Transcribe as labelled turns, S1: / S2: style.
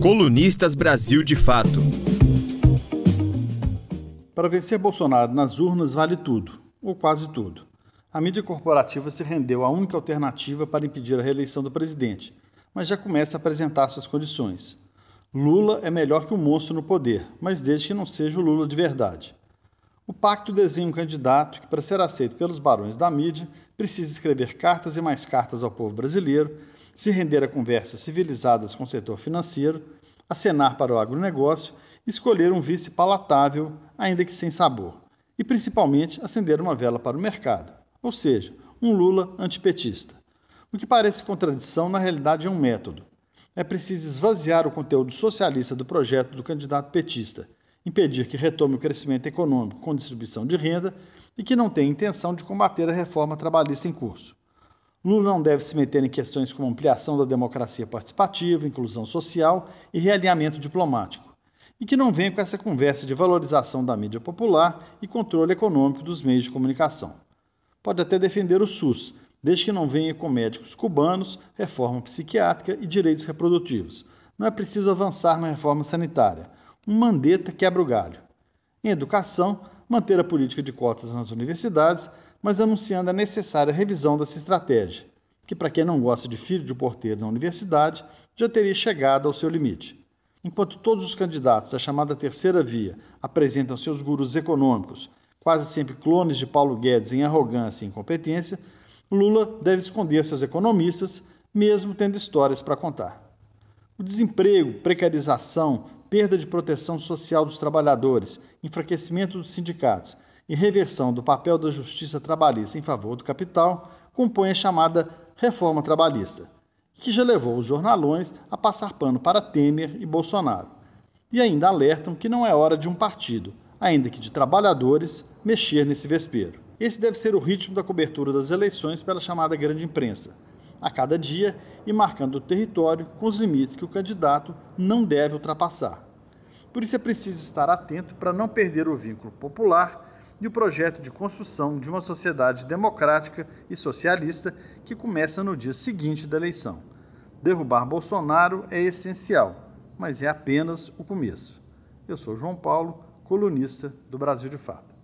S1: Colunistas Brasil de Fato.
S2: Para vencer Bolsonaro nas urnas vale tudo, ou quase tudo. A mídia corporativa se rendeu à única alternativa para impedir a reeleição do presidente, mas já começa a apresentar suas condições. Lula é melhor que um monstro no poder, mas desde que não seja o Lula de verdade. O pacto desenha um candidato que, para ser aceito pelos barões da mídia, precisa escrever cartas e mais cartas ao povo brasileiro, se render a conversas civilizadas com o setor financeiro, acenar para o agronegócio escolher um vice palatável, ainda que sem sabor, e principalmente acender uma vela para o mercado, ou seja, um Lula antipetista. O que parece contradição, na realidade, é um método. É preciso esvaziar o conteúdo socialista do projeto do candidato petista impedir que retome o crescimento econômico com distribuição de renda e que não tem intenção de combater a reforma trabalhista em curso. Lula não deve se meter em questões como ampliação da democracia participativa, inclusão social e realinhamento diplomático, e que não venha com essa conversa de valorização da mídia popular e controle econômico dos meios de comunicação. Pode até defender o SUS, desde que não venha com médicos cubanos, reforma psiquiátrica e direitos reprodutivos. Não é preciso avançar na reforma sanitária um mandeta quebra o galho. Em educação, manter a política de cotas nas universidades, mas anunciando a necessária revisão dessa estratégia, que, para quem não gosta de filho de porteiro na universidade, já teria chegado ao seu limite. Enquanto todos os candidatos da chamada terceira via apresentam seus gurus econômicos, quase sempre clones de Paulo Guedes em arrogância e incompetência, Lula deve esconder seus economistas, mesmo tendo histórias para contar. O desemprego, precarização, perda de proteção social dos trabalhadores, enfraquecimento dos sindicatos e reversão do papel da justiça trabalhista em favor do capital compõem a chamada reforma trabalhista, que já levou os jornalões a passar pano para Temer e Bolsonaro. E ainda alertam que não é hora de um partido, ainda que de trabalhadores, mexer nesse vespeiro. Esse deve ser o ritmo da cobertura das eleições pela chamada grande imprensa, a cada dia e marcando o território com os limites que o candidato não deve ultrapassar. Por isso é preciso estar atento para não perder o vínculo popular e o projeto de construção de uma sociedade democrática e socialista que começa no dia seguinte da eleição. Derrubar Bolsonaro é essencial, mas é apenas o começo. Eu sou João Paulo, colunista do Brasil de Fato.